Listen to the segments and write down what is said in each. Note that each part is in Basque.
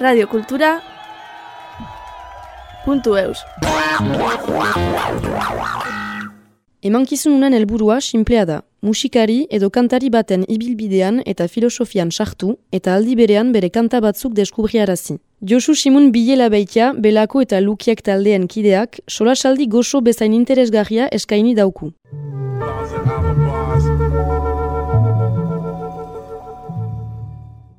Radiokultura puntu eus. Emankizun unen helburua sinplea da. Musikari edo kantari baten ibilbidean eta filosofian sartu eta aldi berean bere kanta batzuk deskubriarazi. Josu Simun Bilela Beitia, Belako eta Lukiak taldeen kideak, solasaldi gozo bezain interesgarria eskaini dauku.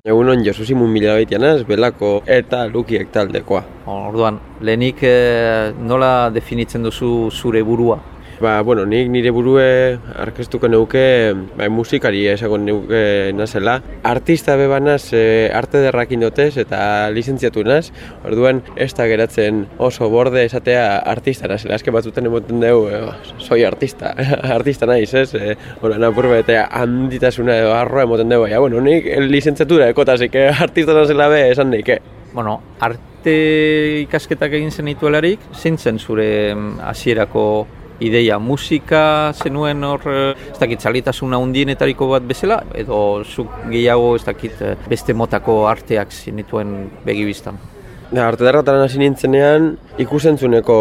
Egunon Josu Simun Bilela Beitianaz, Belako eta Lukiak taldekoa. Orduan, lehenik eh, nola definitzen duzu zure burua? Ba, bueno, nik nire burue arkestuko neuke ba, musikari esago neuke nazela. Artista bebanaz e, arte derrakin dotez eta lizentziatu naz. Orduan, ez da geratzen oso borde esatea artista nazela. Azken batzuten emoten dugu, e, soi artista, artista naiz, ez? E, bueno, napur bete handitasuna edo arroa emoten dugu. Ja, bueno, nik lizentziatura ekotazik, eh, artista nazela be esan nik, eh? Bueno, arte ikasketak egin zen ituelarik, zintzen zure hasierako ideia musika zenuen hor eh, ez dakit zalitasuna undienetariko bat bezala edo zuk gehiago ez dakit eh, beste motako arteak zinituen begibistan. Arte darratan hasi nintzenean, ikusentzuneko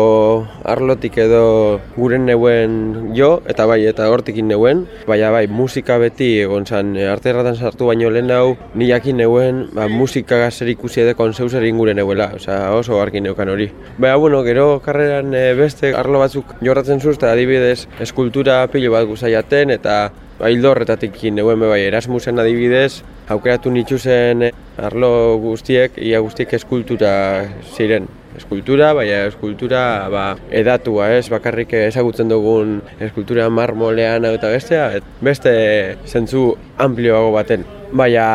arlotik edo guren neuen jo, eta bai, eta hortikin neuen. Baina bai, musika beti egon zan, arte darratan sartu baino lehen hau, niakin neuen, ba, musika gazer ikusi edeko zeuzer ingure neuela, oza, oso arkin neukan hori. Baina, bueno, gero karreran eh, beste arlo batzuk jorratzen zuzta, adibidez, eskultura pilo bat guzaiaten, eta Baildo horretatik neuen bai Erasmusen adibidez, aukeratu nituzen arlo guztiek, ia guztiek eskultura ziren. Eskultura, baina eskultura ba, edatua, ez bakarrik ezagutzen dugun eskultura marmolean eta bestea, et beste zentzu amplioago baten. Baina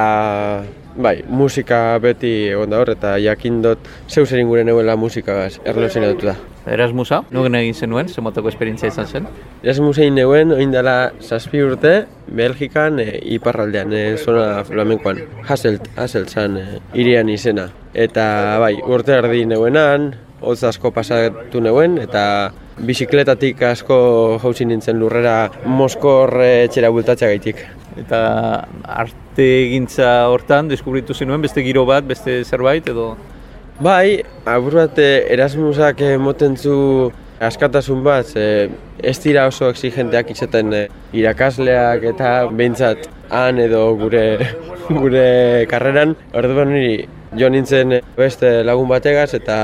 bai, musika beti egon da hor, eta jakin dut zeu zer inguren neuela musikagaz erlozen da. Erasmusa, nugen egin zenuen, zemotako esperientzia izan zen? Erasmusa neuen, oin dela zazpi urte, Belgikan, e, iparraldean, e, zona flamenkoan, Hasselt, Hasselt zan, e, irian izena. Eta bai, urte erdi neuenan, hotz asko pasatu neuen, eta bizikletatik asko jauzi nintzen lurrera Moskor etxera bultatzea gaitik. Eta arte egintza hortan, deskubritu zenuen, beste giro bat, beste zerbait, edo Bai, abur bat Erasmusak moten zu askatasun bat, e, ez dira oso exigenteak izaten irakasleak eta behintzat han edo gure gure karreran. Orduan niri jo nintzen beste lagun bategaz eta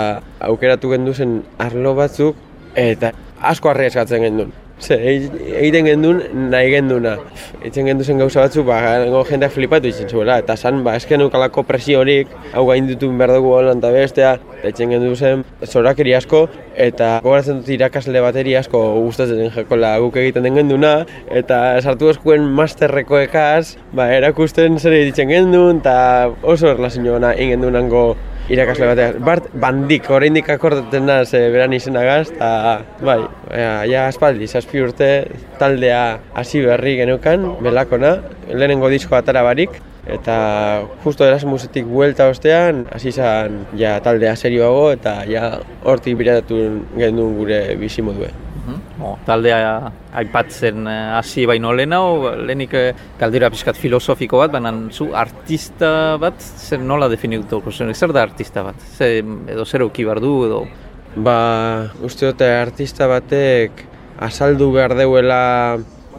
aukeratu gendu zen arlo batzuk eta asko arrieskatzen gendun. Ze, egiten gendun nahi genduna. Eitzen gendu zen gauza batzu, ba, jendeak flipatu izan zuela. Eta zan, ba, esken eukalako presio horik, hau gain dutu behar dugu holan eta bestea. Eta eitzen gendu zen zorakeri asko, eta gogoratzen dut irakasle bateri asko gustatzen jakola guk egiten den genduna. Eta sartu eskuen masterreko ekaz, ba, erakusten zer egiten gendun, eta oso erlazio gana ingendunango irakasle batean. Bart, bandik, oraindik akordaten naz e, beran izenagaz, eta bai, ja, aspaldi, zazpi urte taldea hasi berri genukan, belakona, lehenengo disko atara barik, eta justo Erasmusetik buelta ostean, hasi izan ja, taldea serioago, eta ja, hortik biratatu gendun gure bizimodue. O, taldea aipatzen eh, hasi baino lehenau, lehenik eh, galdera pizkat filosofiko bat, baina zu artista bat, zer nola definituko zen, zer da artista bat? Zer, edo zer uki behar du, edo? Ba, uste dute artista batek azaldu behar deuela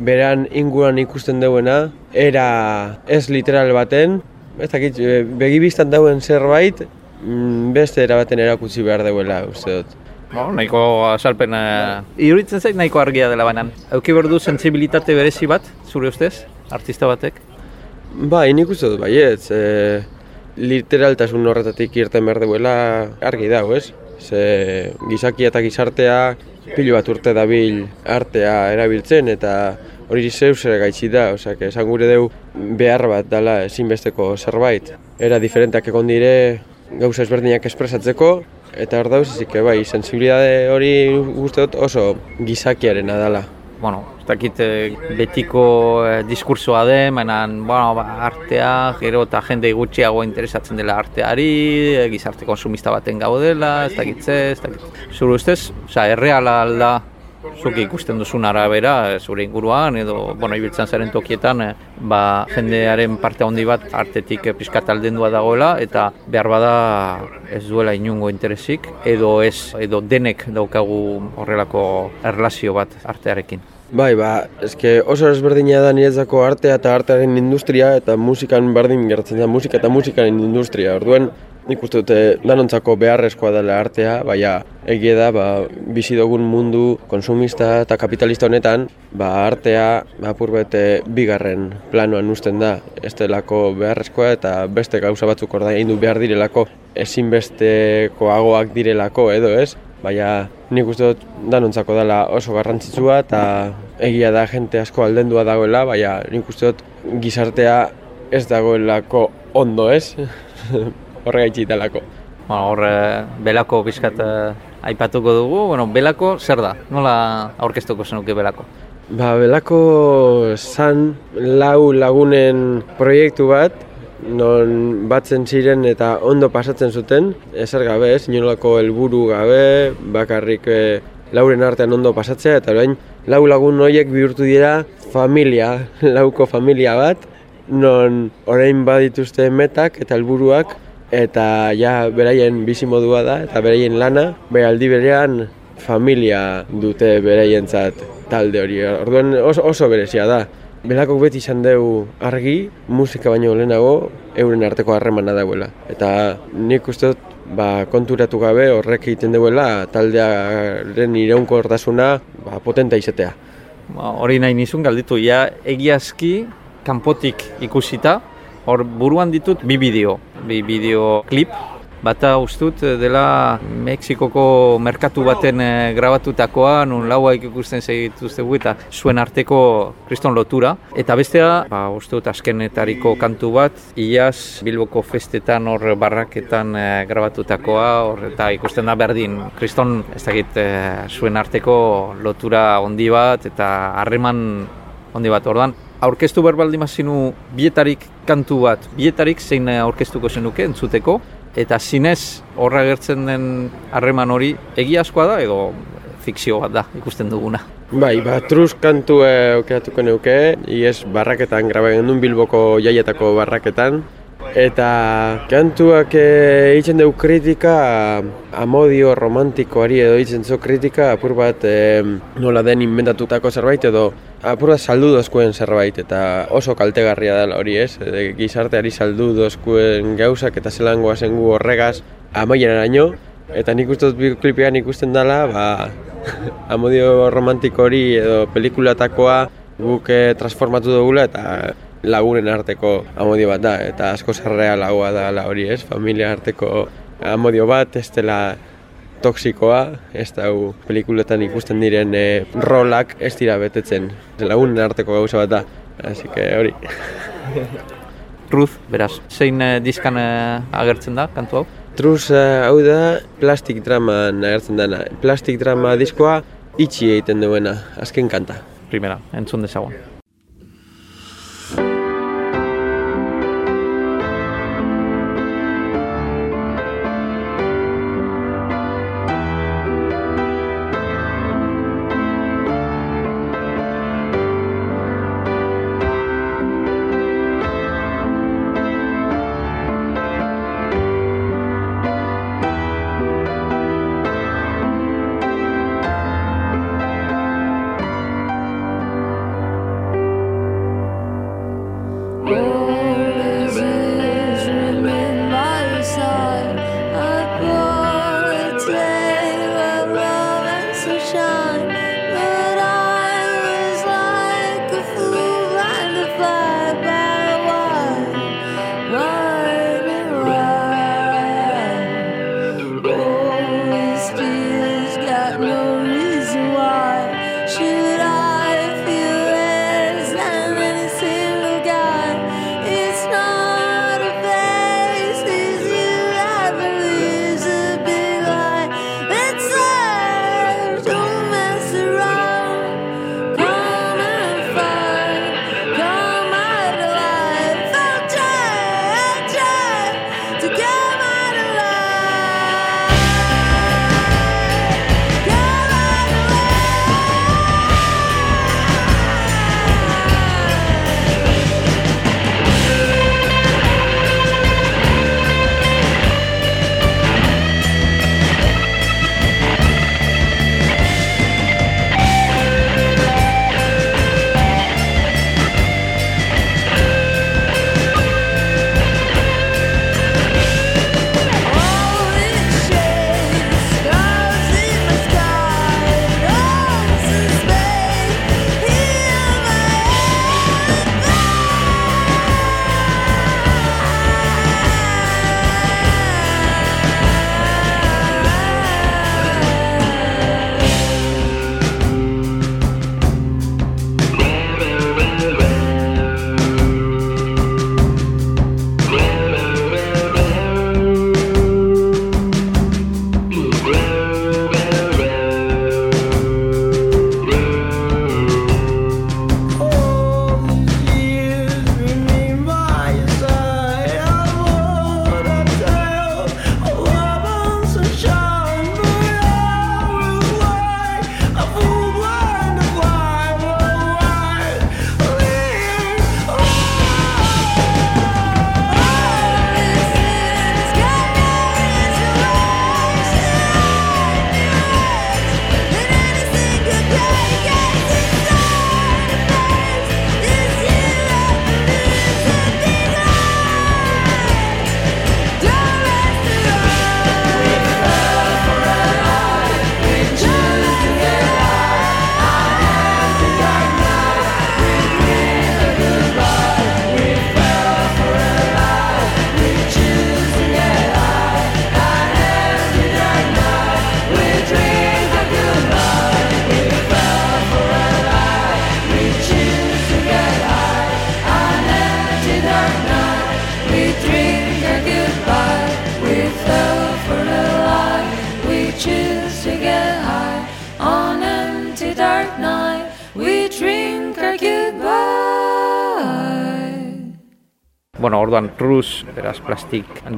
beran inguran ikusten deuena, era ez literal baten, ez dakit, eh, begibistan dauen zerbait, mm, beste era baten erakutsi behar deuela, uste dut. Bo, nahiko asalpen uh, iruritzen zait nahiko argia dela banan. Euki berdu sensibilitate berezi bat, zure ustez, artista batek? Ba, inik uste dut, baietz. E, literaltasun horretatik irten behar duela argi dago, ez? Ze gizakia eta gizartea pilu bat urte dabil artea erabiltzen eta hori zeu zer gaitzi da, osea, esan gure deu behar bat dela ezinbesteko zerbait. Era diferenteak egon dire gauza ezberdinak espresatzeko, Eta hor dauz, ezik, bai, sensibilidade hori guzti dut oso gizakiaren adala. Bueno, ez dakit eh, betiko eh, diskursoa den, baina bueno, ba, artea, gero eta jende gutxiago interesatzen dela arteari, eh, gizarte konsumista baten gaudela, ez dakit ze, ez dakit. Zuru ustez, oza, erreala alda zuk ikusten duzun arabera zure inguruan edo bueno, ibiltzen zaren tokietan ba, jendearen parte handi bat artetik pixkat aldendua dagoela eta behar bada ez duela inungo interesik edo ez edo denek daukagu horrelako erlazio bat artearekin. Bai, ba, eske oso ezberdina da niretzako artea eta artearen industria eta musikan berdin gertzen da musika eta musikaren industria. Orduen, nik uste dute danontzako beharrezkoa dela artea, baina egia da, ba, bizi dugun mundu konsumista eta kapitalista honetan, ba, artea ba, bete bigarren planoan usten da, ez delako beharrezkoa eta beste gauza batzuk orda egin du behar direlako, ezinbestekoagoak direlako edo ez, baina nik uste dut danontzako dela oso garrantzitsua eta egia da jente asko aldendua dagoela, baina nik uste dut gizartea ez dagoelako ondo ez. horre gaitxi italako. Bueno, horre belako bizkat uh, aipatuko dugu, bueno, belako zer da? Nola aurkeztuko zenuke belako? Ba, belako zan lau lagunen proiektu bat, non batzen ziren eta ondo pasatzen zuten, ezer gabe, ez, inolako helburu gabe, bakarrik e, lauren artean ondo pasatzea, eta orain lau lagun horiek bihurtu dira familia, lauko familia bat, non orain badituzte metak eta helburuak eta ja beraien bizi modua da eta beraien lana, bai aldi berean familia dute beraientzat talde hori. Orduan oso, oso berezia da. Belako beti izan dugu argi, musika baino lehenago, euren arteko harremana dauela. Eta nik uste dut, ba, konturatu gabe horrek egiten duela taldearen iraunko ba, potenta izatea. Ba, hori nahi nizun galditu, ja egiazki kanpotik ikusita, hor buruan ditut bi bideo, bi bideo klip. Bata ustut dela Mexikoko merkatu baten e, grabatutakoa, nun laua ikusten segituztegu eta zuen arteko kriston lotura. Eta bestea, ba, ustut askenetariko kantu bat, iaz Bilboko festetan hor barraketan e, grabatutakoa, hor, eta ikusten da berdin kriston, ez dakit, e, zuen arteko lotura handi bat, eta harreman handi bat. Ordan, aurkeztu berbaldi mazinu bietarik kantu bat, bietarik zein aurkeztuko zenuke entzuteko, eta zinez horra gertzen den harreman hori egiazkoa da edo fikzio bat da ikusten duguna. Bai, ba, truz kantu aukeratuko neuke, ies barraketan, graba gendun bilboko jaietako barraketan, Eta kantuak egiten dugu kritika, amodio romantikoari edo egiten zu kritika, apur bat e, nola den inventatutako zerbait edo apur bat saldu dozkuen zerbait eta oso kaltegarria dela hori ez, e, gizarteari saldu dozkuen gauzak eta zelangoa zengu horregaz amaien araño, eta nik uste dut klipean ikusten dela, ba, amodio romantiko hori edo pelikulatakoa guk eh, transformatu dugula eta lagunen arteko amodio bat da, eta asko zerrea lagoa da hori ez, familia arteko amodio bat, ez dela toksikoa, ez da hu pelikuletan ikusten diren e, rolak ez dira betetzen, lagunen arteko gauza bat da, hasi que hori. Ruth, beraz, zein eh, diskan eh, agertzen da, kantu hau? Truz hau da plastik drama agertzen dana. Plastik drama diskoa itxi egiten duena, azken kanta. Primera, entzun dezagun.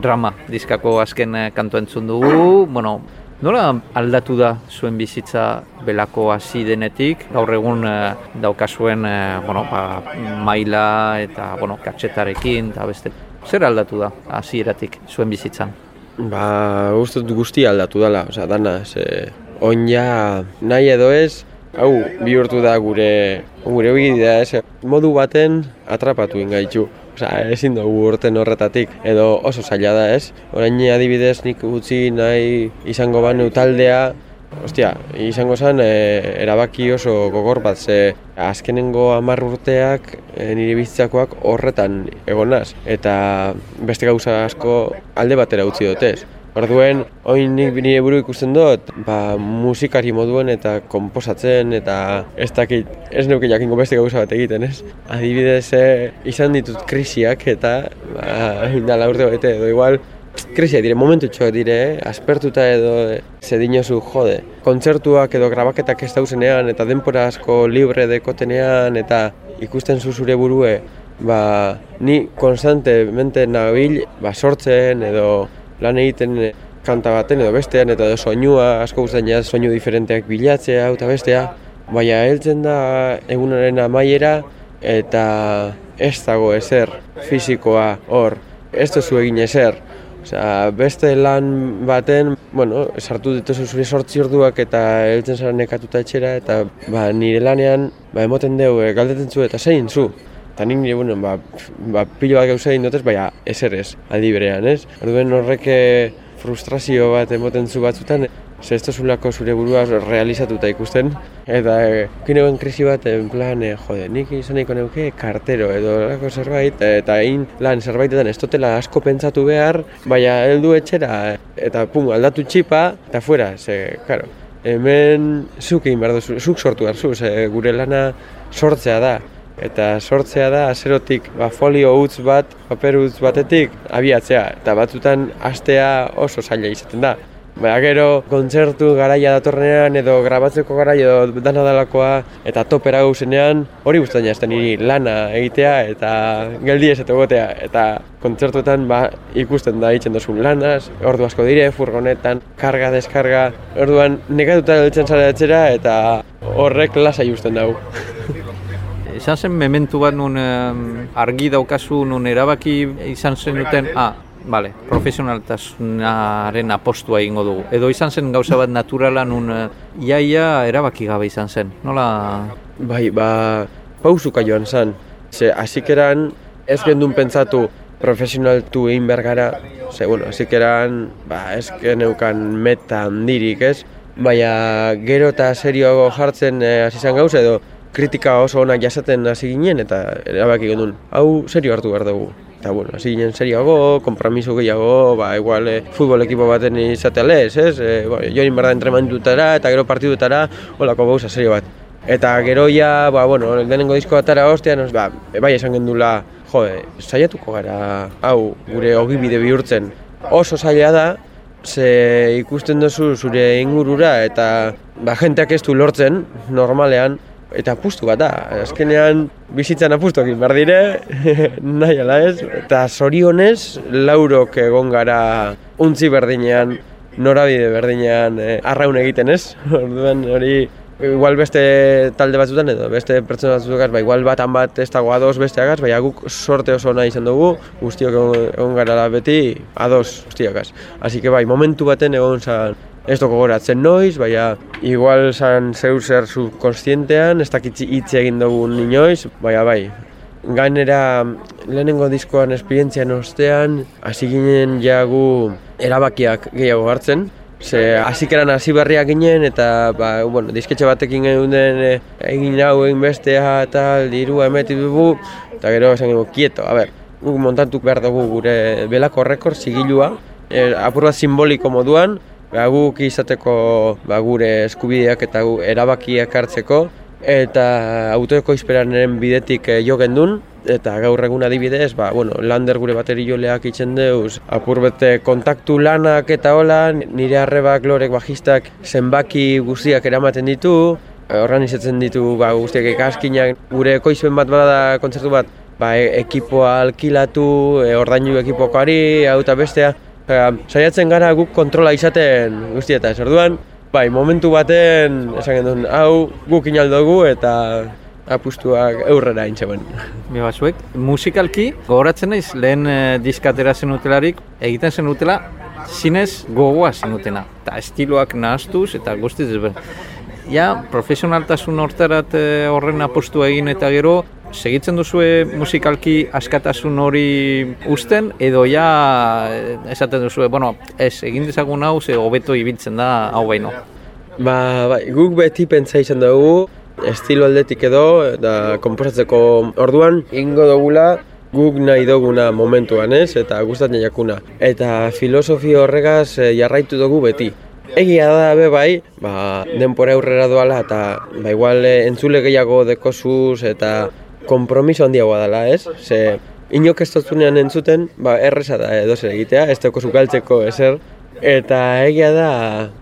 Drama diskako azken eh, kantu entzun dugu. Bueno, nola aldatu da zuen bizitza belako hasi denetik? Gaur egun eh, daukazuen eh, bueno, ba, maila eta bueno, katxetarekin eta beste. Zer aldatu da hasieratik zuen bizitzan? Ba, uste dut guztia aldatu dela, osea, dana, ze, oin ja, nahi edo ez, hau bihurtu da gure, gure bidea, ez, modu baten atrapatu ingaitu. Osea, ezin dugu urten horretatik, edo oso zaila da, ez? Orain adibidez nik utzi nahi izango banu taldea, Ostia, izango zen e, erabaki oso gogor bat, ze azkenengo hamar urteak e, nire bizitzakoak horretan egonaz. Eta beste gauza asko alde batera utzi dutez. Orduen, oin nik nire buru ikusten dut, ba, musikari moduen eta komposatzen eta ez dakit, ez neuke jakingo beste gauza bat egiten, ez? Adibidez, e, izan ditut krisiak eta, ba, indala urte bete, edo igual, krisia dire, momentu txoak dire, eh? aspertuta edo eh, ze dinosu jode. Kontzertuak edo grabaketak ez dauzenean eta denpora asko libre dekotenean eta ikusten zu zure burue, ba, ni konstantemente nabil ba, sortzen edo lan egiten eh, kanta baten edo bestean eta edo soinua, asko guztien ja soinu diferenteak bilatzea eta bestea, baina heltzen da egunaren amaiera eta ez dago ezer fisikoa hor, ez duzu egin ezer, Osea, beste lan baten, bueno, sartu dituzu zure sortzi orduak eta heltzen zara nekatuta etxera eta ba, nire lanean ba, emoten dugu, e, galdetzen zu eta zein zu. Eta nik nire, bueno, ba, ba, pilo bat gauza egin dutez, baina ezer ez, aldi berean, ez? Orduen horrek eh, frustrazio bat emoten zu batzutan, Ze ez zulako zure burua realizatuta ikusten. Eta e, krisi bat, en plan, e, jode, nik izan nahiko neuke kartero edo lako zerbait, eta egin lan zerbaitetan ez dutela asko pentsatu behar, baina heldu etxera eta pum, aldatu txipa, eta fuera, ze, karo, hemen zuk egin behar duzu, zuk sortu behar zu, ze gure lana sortzea da. Eta sortzea da, azerotik, ba, folio utz bat, paper utz batetik, abiatzea. Eta batzutan, astea oso zaila izaten da. Baina gero kontzertu garaia datorrenean edo grabatzeko garaia edo dana dalakoa eta topera gauzenean hori guztien jazten niri lana egitea eta geldi ez eta gotea eta kontzertuetan ba, ikusten da itzen dozun lanaz, ordu asko dire, furgonetan, karga, deskarga, orduan negatuta gelditzen zara etxera eta horrek lasai usten dugu. Izan zen mementu bat nun argi daukazu nun erabaki izan zen duten, ah, Vale, profesionaltasunaren apostua egingo dugu. Edo izan zen gauza bat naturala nun iaia erabaki gabe izan zen. Nola? Bai, ba, pausuka joan zen. Ze, azikeran ez gendun pentsatu profesionaltu egin bergara. Ze, bueno, azikeran, ba, ez geneukan meta handirik, ez? Baina gero eta serioago jartzen eh, hasi zen gauza edo kritika oso onak jasaten hasi ginen eta erabaki gendun. Hau serio hartu behar dugu. Eta, bueno, hasi ginen serioago, kompromiso gehiago, ba, igual, e, futbol ekipo baten izatea lez, ez? E, ba, join barra entrenamendutara eta gero partidutara, holako gauza serio bat. Eta gero ja, ba, bueno, denengo disko batara ostean, ba, bai esan gendula, jo, saiatuko gara, hau, gure ogibide bihurtzen. Oso zaila da, ze ikusten duzu zure ingurura eta ba, jenteak ez du lortzen, normalean, eta apustu bat da. Azkenean bizitzan apustu egin behar dire, nahi ala ez. Eta zorionez, laurok egon gara untzi berdinean, norabide berdinean eh, arraun egiten ez. Orduan hori igual beste talde batzutan edo beste pertsona batzutan ba, igual batan bat ez dago ados beste agaz, baina guk sorte oso nahi izan dugu, guztiok egon gara beti ados guztiakaz. Así que bai, momentu baten egon zan ez doko goratzen noiz, baina igual zan zeu zer subkonstientean, ez dakitzi hitz egin dugu inoiz, baina bai. Gainera lehenengo diskoan esperientzian ostean, hasi ginen jagu erabakiak gehiago hartzen, Ze hasikeran hasi berriak ginen eta ba, bueno, disketxe batekin den e, egin hau egin bestea eta dirua emeti dugu eta gero esan dugu, kieto, a ber, guk montatuk behar dugu gure belako rekord zigilua, e, apur bat simboliko moduan, ba, guk izateko ba, gure eskubideak eta erabakiak hartzeko. Eta autoeko izperanaren bidetik e, jo gendun. Eta gaur egun adibidez, ba, bueno, lander gure bateri joleak itzen deuz, apurbete kontaktu lanak eta hola, nire arrebak lorek bajistak zenbaki guztiak eramaten ditu, organizatzen ditu ba, guztiak ikaskinak, gure koizuen bat bada kontzertu bat, ba, e- ekipoa alkilatu, e, ordainu ekipokari, hau eta bestea. Osea, saiatzen gara guk kontrola izaten guztietaz. Orduan, bai, momentu baten, esan genuen, hau guk inaldogu eta apustuak eurrera intzeuen. Bi batzuek, musikalki, gogoratzen naiz, lehen e, diskatera zenutelarik, egiten zenutela, zinez gogoa zenutena. Eta estiloak nahaztuz, eta guztiz ezberdin. Ja, profesionaltasun hortarat e, horren apostu egin eta gero, segitzen duzue musikalki askatasun hori usten, edo ja e, esaten duzue, bueno, ez, egin dezagun hau, ze hobeto ibiltzen da hau baino. Ba, bai, guk beti pentsa izan dugu, estilo aldetik edo, eta komposatzeko orduan, ingo dugula, guk nahi duguna momentuan ez, eta gustatzen jakuna. Eta filosofi horregaz eh, jarraitu dugu beti. Egia da be bai, ba, denpora aurrera doala eta ba, igual eh, entzule gehiago dekosuz eta kompromiso handiagoa dela, ez? Ze inok ez dutzunean entzuten, ba, erreza da edo zer egitea, ez dago galtzeko ezer. Eta egia da,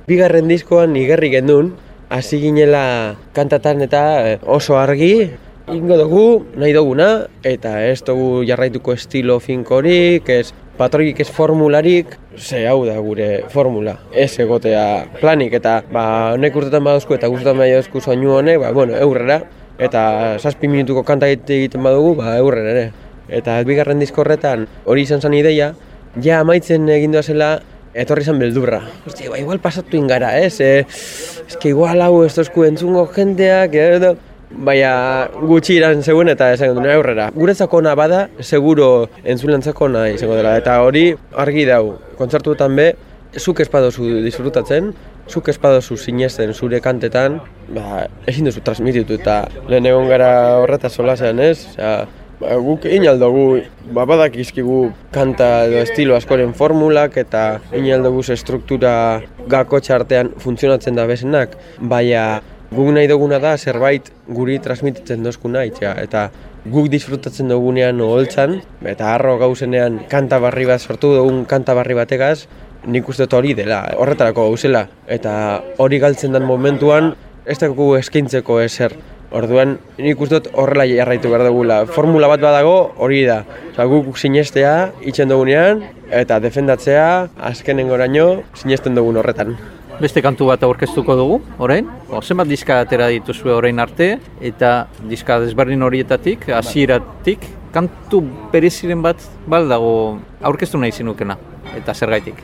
bigarren diskoan igerri gendun, hasi ginela kantatan eta eh, oso argi, ingo dugu nahi duguna, eta ez dugu jarraituko estilo finkorik, ez patroik ez formularik, ze hau da gure formula, ez egotea planik, eta ba, honek urtetan baduzku eta gustutan baduzku soinu honek, ba, bueno, eurrera, eta zazpi minutuko kanta egiten badugu, ba, eurrera ere. Eta bigarren disko horretan hori izan zen ideia, ja amaitzen egin zela etorri izan beldurra. Ostia, ba, igual pasatu ingara, ez? E, ez que igual hau ez tozku entzungo jendeak, edo... Baina gutxi iran zegoen eta esan duen aurrera. Guretzako ona bada, seguro entzulentzako ona izango dela. Eta hori argi dau, kontzertuetan be, zuk espadozu disfrutatzen, zuk espadozu sinesten zure kantetan, ba, ezin duzu transmititu eta lehen egon gara horreta solasean ez? Osea, ba, guk inaldogu, ba, badakizkigu kanta edo estilo askoren formulak eta inaldogu struktura gakotxa artean funtzionatzen da bezenak, baina guk nahi duguna da zerbait guri transmititzen dozkuna itxea, eta guk disfrutatzen dugunean oholtzan, eta harro gauzenean kanta barri bat sortu dugun kanta barri bategaz, nik uste dut hori dela, horretarako gauzela, eta hori galtzen den momentuan, ez dugu eskaintzeko ezer. Orduan, nik uste dut horrela jarraitu behar dugula. Formula bat badago, hori da. Osa, guk sinestea, itxen dugunean, eta defendatzea, azkenen goraino, sinesten dugun horretan. Beste kantu bat aurkeztuko dugu, orain. Zenbat diska atera dituzue orain arte, eta diska desberdin horietatik, hasieratik, kantu bereziren bat baldago aurkeztu nahi zinukena, eta zergaitik.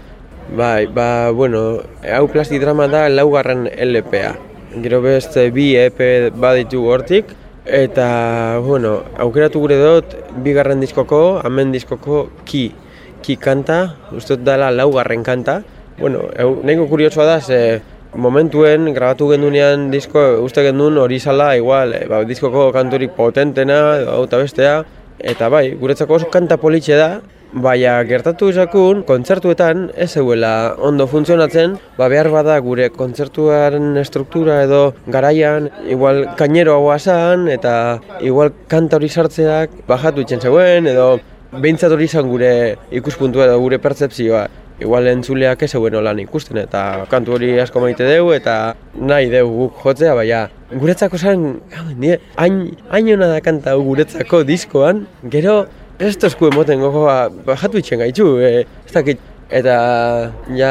Bai, ba, bueno, hau plastik drama da laugarren LPA. Gero beste bi EP baditu hortik, eta, bueno, aukeratu gure dut, bigarren diskoko, hemen diskoko ki, ki kanta, uste dela laugarren kanta. Bueno, hau, nahiko kuriosoa da, ze momentuen grabatu gendunean disko uste gendun hori zala igual, e, ba, diskoko kanturik potentena, hau eta bestea, eta bai, guretzako oso kanta politxe da, Baina gertatu izakun, kontzertuetan ez zeuela ondo funtzionatzen, ba behar bada gure kontzertuaren struktura edo garaian, igual kainero hau zan, eta igual kanta hori sartzeak bajatu itzen zegoen, edo behintzat hori izan gure ikuspuntua edo gure pertzepzioa. Igual entzuleak ez zegoen lan ikusten, eta kantu hori asko maite dugu, eta nahi dugu guk jotzea, baina guretzako zen, hain, hain hona da kanta guretzako diskoan, gero Ez tozku emoten gogoa, bajatu itxen gaitxu, e, ez dakit. Eta ja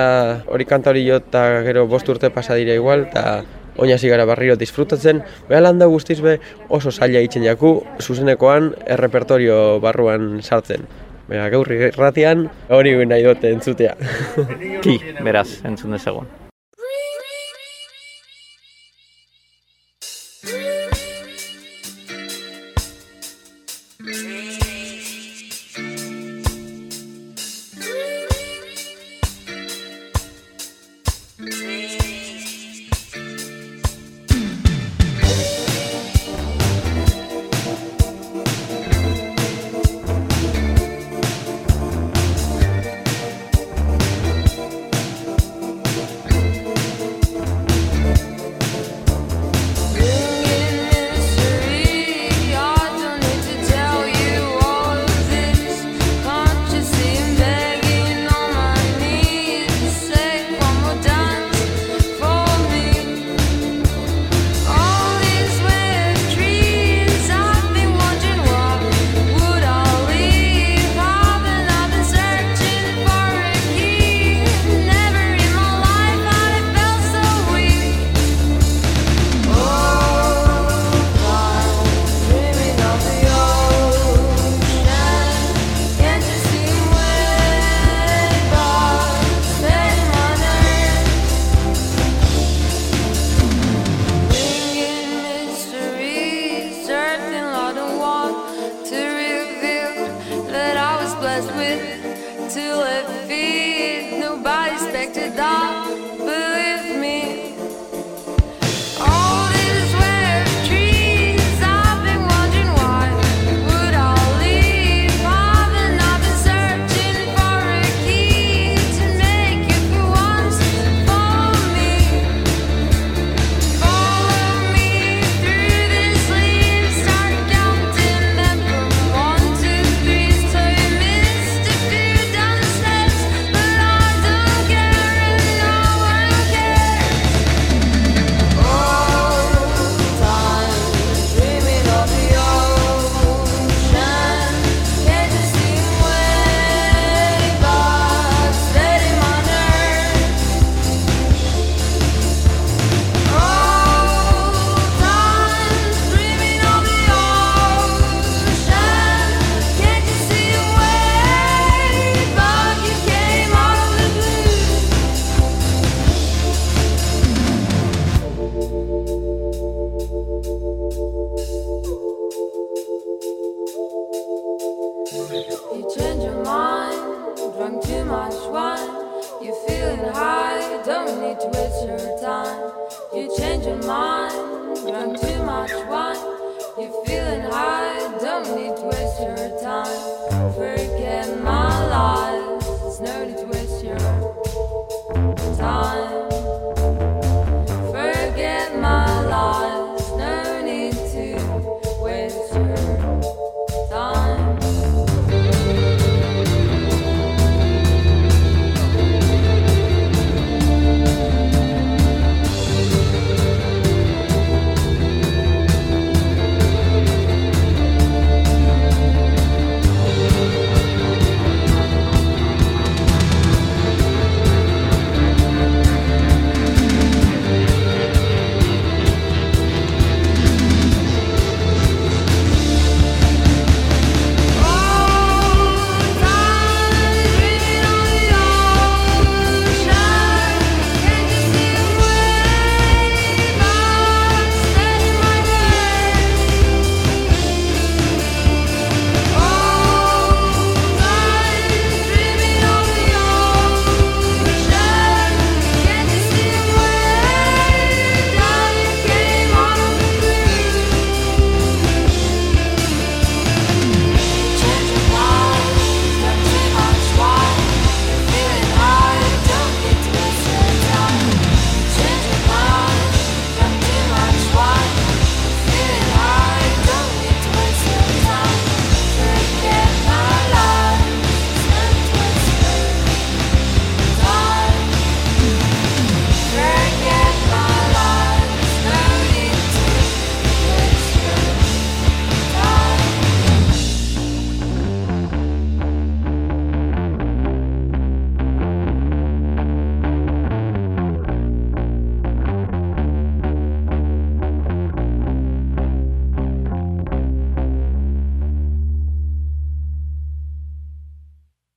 hori kanta hori jo eta gero bost urte pasa dira igual, eta oina zigara barriro disfrutatzen. Beha landa guztiz be oso zaila itxen jaku, zuzenekoan errepertorio barruan sartzen. Beha gaurri ratian hori nahi dute entzutea. Ki, beraz, entzun dezagun.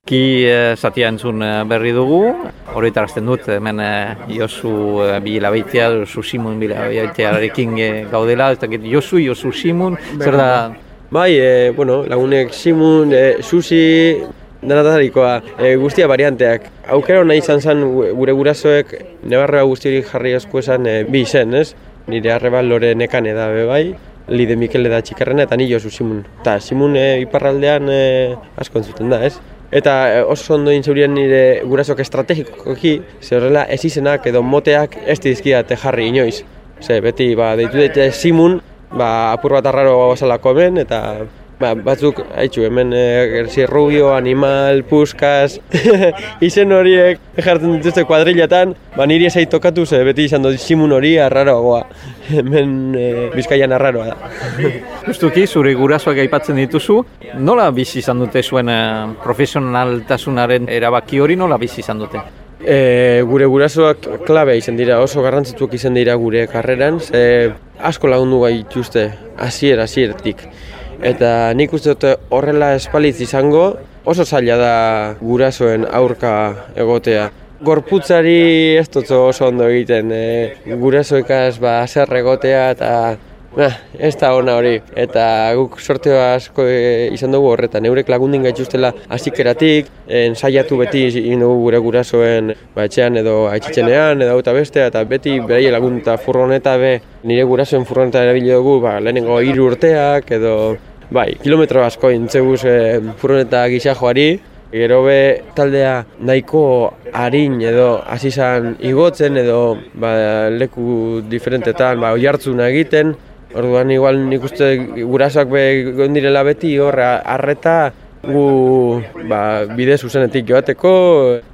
Ki eh, zatia entzun eh, berri dugu, hori tarazten dut, hemen eh, Josu eh, Bila Beitea, Josu Simun Bila gaudela, ez dakit Josu, Josu Simun, zer da, Bai, e, bueno, lagunek Simun, e, Susi, danatarikoa, e, guztia varianteak. Aukera nahi izan zen gu- gure gurasoek nebarreba guztirik jarri esku esan e, bi izen, ez? Nire arreba lore nekane da be bai, Lide Mikele da txikarrena eta ni Josu Simun. Ta Simun e, iparraldean e, asko entzuten da, ez? Eta e, oso ondo intzaurien nire gurasok estrategikoki, ze horrela ez izenak edo moteak ez dizkiate jarri inoiz. Ze, beti, ba, deitu dute Simun, ba, apur bat arraro gauzelako hemen, eta ba, batzuk, haitxu, hemen e, Rubio, Animal, Puskas, izen horiek jartzen dituzte kuadrilatan, ba, niri ez tokatu, ze beti izan dut Simun hori arraroagoa. Hemen e, Bizkaian arraroa da. Justuki, zure gurasoak aipatzen dituzu, nola bizi izan dute zuen eh, profesionaltasunaren erabaki hori nola bizi izan dute? E, gure gurasoak klabe izan dira, oso garrantzituak izan dira gure karreran, ze asko lagundu gaituzte, hasier hasieratik. Eta nik uste dut horrela espalitz izango, oso zaila da gurasoen aurka egotea. Gorputzari ez dut oso ondo egiten, e, gurasoekaz ba, egotea eta Nah, ez da ona hori, eta guk sorte asko e, izan dugu horretan. Eurek lagundin gaituztela hasikeratik, ensaiatu beti egin dugu gure gurasoen ba, edo aitzitzenean edo eta bestea, eta beti beraie lagunta furgoneta be, nire gurasoen furgoneta erabili dugu, ba, lehenengo hiru urteak edo bai, kilometro asko intzeguz e, furgoneta gisa joari, Gero be taldea nahiko harin edo hasi igotzen edo ba, leku diferentetan ba, oihartzuna egiten. Orduan igual nik uste gurasoak be gondirela beti hor harreta gu ba, bide zuzenetik joateko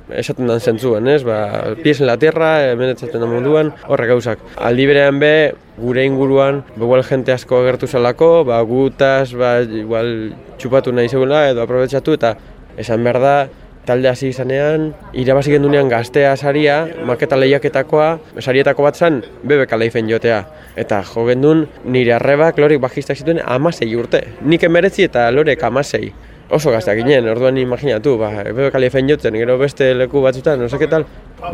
esaten dan zentzuan, ez? Ba, pies en la tierra, hemen etzaten da munduan, horrek gauzak. Aldi berean be, gure inguruan, igual jente asko agertu zelako, ba, gutaz, ba, igual txupatu nahi zegoela edo aprobetsatu eta esan behar da, talde hasi izanean, irabazi gendunean gaztea saria, maketa lehiaketakoa, sarietako bat zen, bebeka leifen jotea. Eta jo gendun, nire arrebak lorik bajistak zituen amasei urte. Nik emeretzi eta lorek amasei. Oso gazteak ginen, orduan imaginatu, ba, bebeka leifen jotzen, gero beste leku batzutan, no seketal,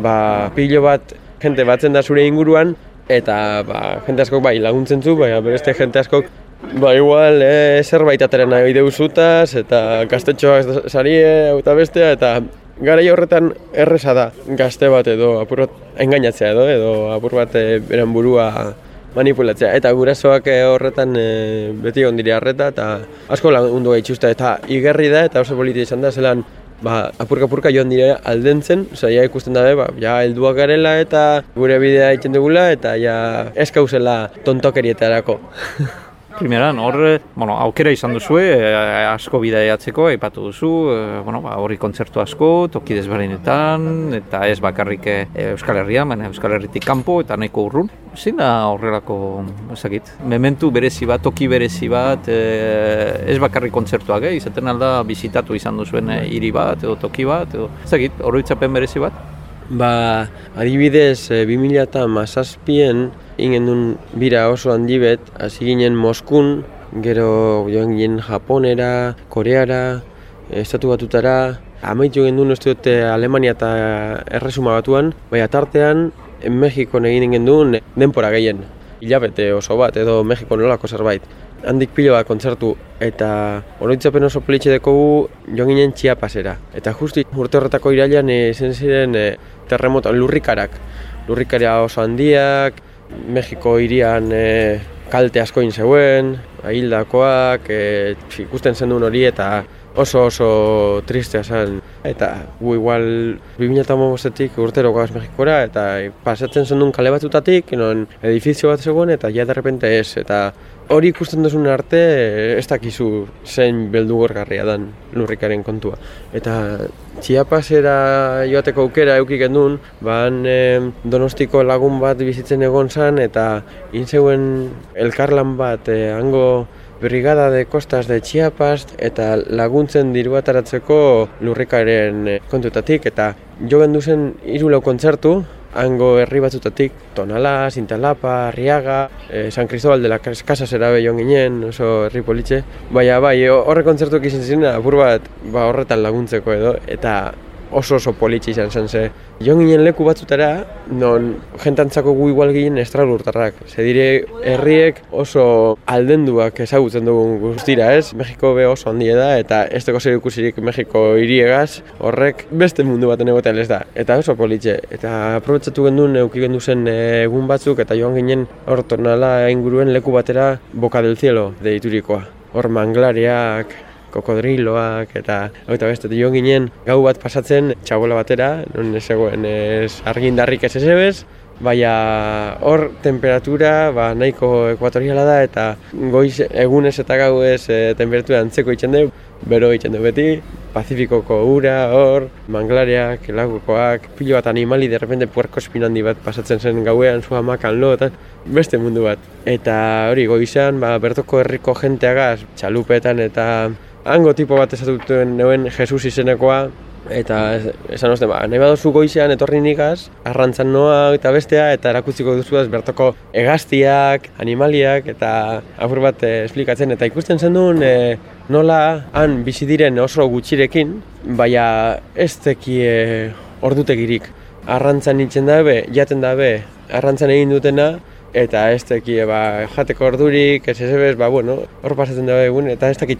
ba, pilo bat, jente batzen da zure inguruan, eta ba, jente askok bai laguntzen zu, baina beste jente askok Ba, igual, e, zerbait atera nahi deuzutaz, eta gaztetxoak sarie, eta bestea, eta Garai horretan erresa da gazte bat edo apur bat engainatzea edo edo apur bat e, beren burua manipulatzea. Eta gurasoak eh, horretan e, beti ondiri harreta eta asko lagundu gaitxusta eta igerri da eta oso politia izan da zelan ba, apurka-apurka joan dire aldentzen, oza, ja ikusten dabe, ba, ja helduak garela eta gure bidea egiten dugula eta ja eskauzela tontokerietarako. Primeran, hor, bueno, aukera izan duzue, eh, asko bidaiatzeko, aipatu duzu, eh, bueno, ba, horri kontzertu asko, toki desberdinetan, eta ez bakarrik eh, Euskal Herria, baina Euskal Herritik kanpo eta nahiko urrun. Zein da horrelako, ezakit, mementu berezi bat, toki berezi bat, eh, ez bakarrik kontzertuak, eh, izaten alda bizitatu izan duzuen eh, hiri bat, edo toki bat, edo, ezakit, horretzapen berezi bat? Ba, adibidez, e, 2000 eta mazazpien, ingen duen bira oso handi bet, hasi ginen Moskun, gero joan ginen Japonera, Koreara, Estatu Batutara, amaitu gendun uste dute Alemania eta Erresuma Batuan, baina tartean Mexikon egin gendun denpora gehien, hilabete oso bat edo Mexiko nolako zerbait. Handik pilo bat kontzertu eta oroitzapen oso politxe dekogu joan ginen Chiapasera. Eta justi urte horretako irailan zen ziren e, terremoto, lurrikarak. Lurrikara oso handiak, Mexiko irian e, kalte asko zeuen, ahildakoak, e, ikusten zen hori eta oso oso tristea zen. Eta gu igual 2008etik urtero gaz Mexikora eta pasatzen zen kale batutatik, non edifizio bat zegoen eta ja derrepente ez. Eta hori ikusten duzun arte ez dakizu zein beldugorgarria dan lurrikaren kontua. Eta Txiapasera joateko aukera eukik gendun, ban e, donostiko lagun bat bizitzen egon zan eta intzeuen elkarlan bat e, hango Brigada de Costas de Chiapas eta laguntzen diru ataratzeko lurrikaren eh, kontutatik eta jo gendu zen hiru kontzertu hango herri batzutatik Tonala, Sintalapa, Arriaga, eh, San Cristobal de la Casa zera joan ginen, oso herri politxe. Baina bai, horre kontzertuak izan ziren, apur bat ba, horretan laguntzeko edo, eta oso oso politxe izan zen ze. Joan ginen leku batzutara, non jentantzako gu igual ginen estralurtarrak. Ze dire, herriek oso aldenduak ezagutzen dugun guztira, ez? Mexiko be oso handia da, eta ez teko zer ikusirik Mexiko hiriegaz, horrek beste mundu baten egotean ez da. Eta oso politxe. Eta aprobetsatu gendun, euki gendu zen eh, egun batzuk, eta joan ginen hor tornala inguruen leku batera Boca del Cielo deiturikoa. Hor manglariak, kokodriloak eta eta beste joan ginen gau bat pasatzen txabola batera, non ez ez argindarrik ez ezebez, baina hor temperatura ba, nahiko ekuatoriala da eta goiz egunez eta gau ez e, temperatura antzeko itzen dugu, bero itzen dugu beti, Pazifikoko ura, hor, manglariak, lagukoak, pilo bat animali, derrepende puerko espinandi bat pasatzen zen gauean, zua makan lo, eta beste mundu bat. Eta hori, goizan, ba, bertoko herriko jenteagaz, txalupetan eta hango tipo bat esatutuen neuen Jesus izenekoa, eta esan oste, ba, nahi badozu goizean etorri nikaz, arrantzan noa eta bestea, eta erakutziko duzu bertoko egaztiak, animaliak, eta apur bat eh, esplikatzen, eta ikusten zen duen eh, nola han bizi diren oso gutxirekin, baina ez teki eh, ordutegirik. Arrantzan nintzen dabe, jaten dabe, arrantzan egin dutena, eta ez teki ba, jateko ordurik, ez ez ba, bueno, hor pasatzen dabe egun, eta ez teki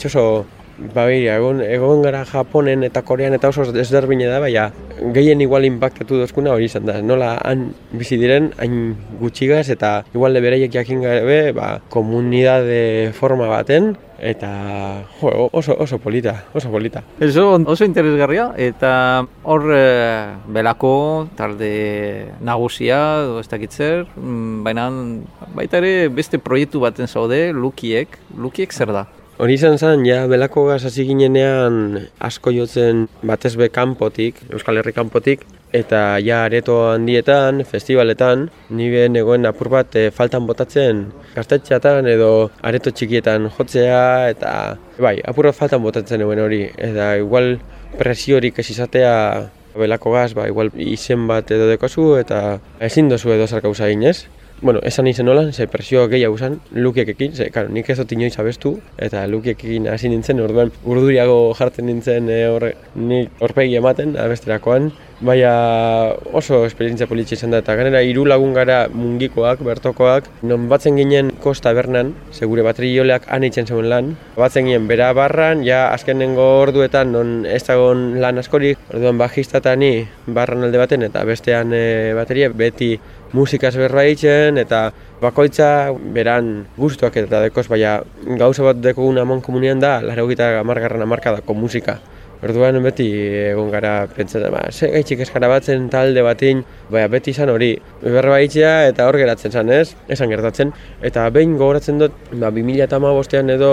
Ba, egon, egon gara Japonen eta Korean eta oso desderbine da, baina gehien igual impactatu dozkuna hori izan da. Nola han bizi diren, hain gutxigaz eta igual de bereiek jakin gabe, ba, komunidade forma baten, eta jo, oso, oso polita, oso polita. Eso oso interesgarria eta hor e, belako talde nagusia ez dakit zer, mm, baina baita ere beste proiektu baten zaude, Lukiek, Lukiek zer da? Hori izan zen, ja, belako gaz hasi ginenean asko jotzen batez be kanpotik, Euskal Herri kanpotik, eta ja areto handietan, festivaletan, nire negoen apur bat e, faltan botatzen gaztetxeatan edo areto txikietan jotzea, eta bai, apur bat faltan botatzen eguen hori, eta igual presiorik ez izatea belako gaz, ba, igual izen bat edo dekozu, eta ezin dozu edo zarkauza ez? Bueno, esan izen nolan, ze presio gehiago zen, lukiekekin, ze, karo, nik ez dut inoiz abestu, eta lukiekekin hasi nintzen, orduan urduriago jartzen nintzen e, horre, nik horpegi ematen abesterakoan, Baina oso esperientzia politxe izan da, eta ganera hiru lagun gara mungikoak, bertokoak, non batzen ginen kosta bernan, segure baterioleak han itzen zegoen lan, batzen ginen bera barran, ja azkenengo orduetan non ez dagoen lan askorik, orduan bajista ni barran alde baten eta bestean e, bateria beti musikaz berba itzen, eta bakoitza beran gustuak eta dekoz, baina gauza bat dekogun amon komunian da, laro gita amargarran amarkadako musika. Orduan beti egon gara pentsatzen, ba, ze gaitxik eskara batzen talde batin, baina beti izan hori, berba itxea eta hor geratzen zan, ez? Esan gertatzen. Eta behin gogoratzen dut, ba, 2008 bostean edo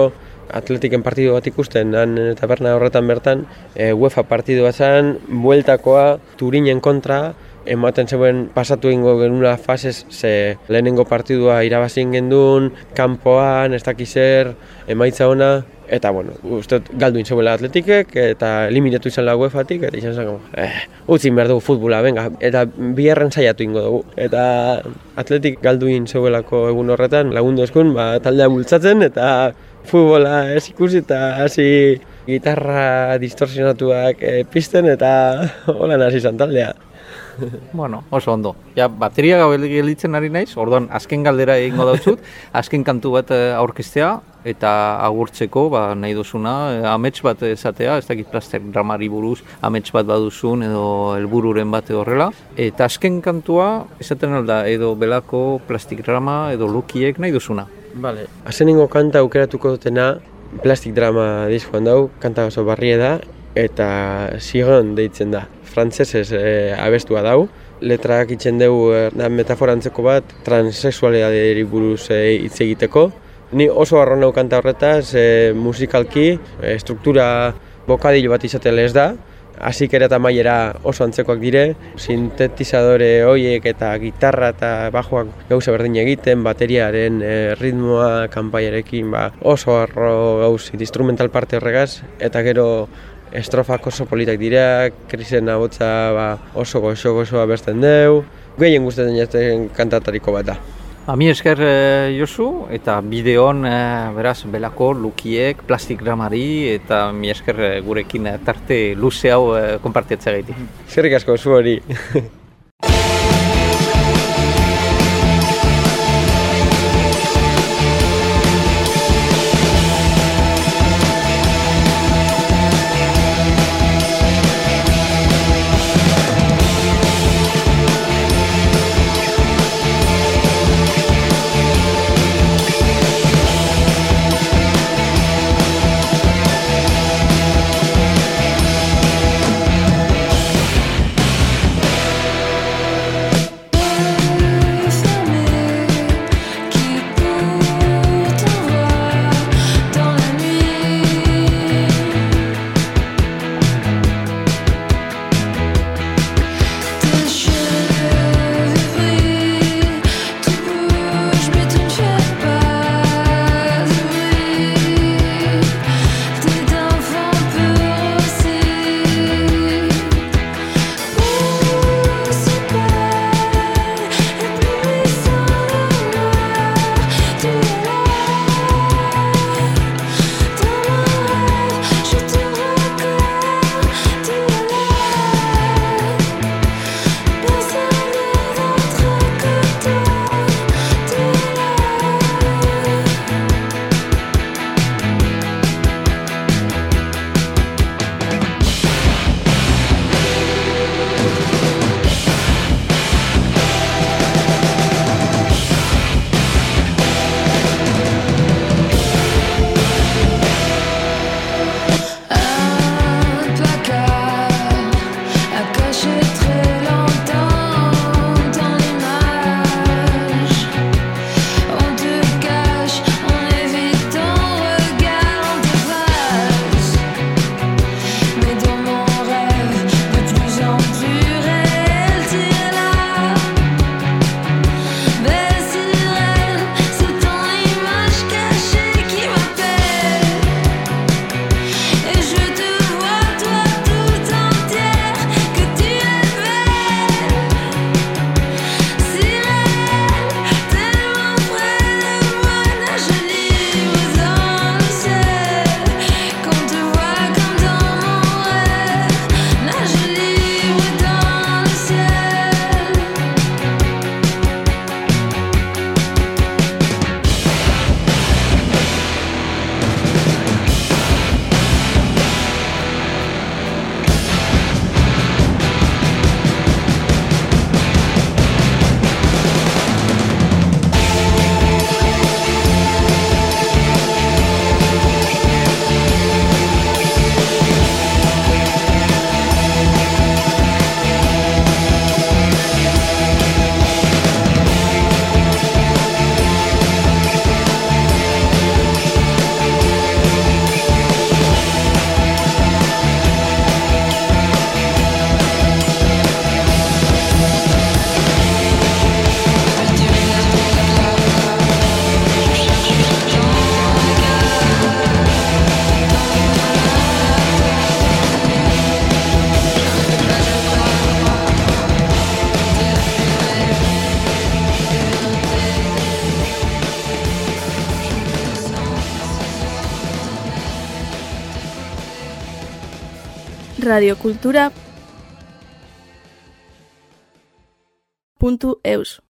atletiken partidu bat ikusten, han eta berna horretan bertan, e, UEFA partidu bat zen, bueltakoa, Turinen kontra, ematen zeuen pasatu ingo genula fasez, ze lehenengo partidua irabazien gendun, kanpoan, ez dakizer, emaitza ona, Eta, bueno, uste galdu intzeuela atletikek, eta eliminatu izan la UEFA-tik, eta izan zen, eh, utzi behar dugu futbola, venga, eta biherren saiatu ingo dugu. Eta atletik galdu intzeuelako egun horretan, lagundu eskun, ba, taldea bultzatzen, eta futbola ez ikusi, eta hasi gitarra distorsionatuak e, pisten, eta hola hasi izan taldea. bueno, oso ondo. Ja, bateria gau gelditzen ari naiz, orduan azken galdera egingo dautzut, azken kantu bat eh, aurkestea, eta agurtzeko, ba, nahi duzuna, eh, amets bat esatea, ez dakit plaster dramari buruz, amets bat baduzun edo helbururen bate horrela. Eta azken kantua, esaten alda, edo belako plastik drama edo lukiek nahi duzuna. Vale. Azeningo kanta aukeratuko dutena, plastik drama diskoan dau, kanta oso barrie da, eta zigon deitzen da frantsesez e, abestua dau. Letrak itzen dugu e, metafora antzeko bat transexualidaderi buruz e, hitz egiteko. Ni oso arro nau kanta horretaz, e, musikalki, e, struktura bokadilo bat izatea ez da, Hasik ere eta maiera oso antzekoak dire, sintetizadore hoiek eta gitarra eta bajoak gauza berdin egiten, bateriaren e, ritmoa, kanpaiarekin ba, oso arro gauz instrumental parte horregaz, eta gero estrofak oso politak dira, krisen abotza ba, oso goxo goxoa besten deu, gehien guztetan jazten kantatariko bat da. Ami esker eh, Josu eta bideon eh, beraz belako lukiek, plastik gramari eta mi esker eh, gurekin tarte luze hau eh, konpartiatzea gaiti. Zerrik asko zu hori. radiocultura.eus.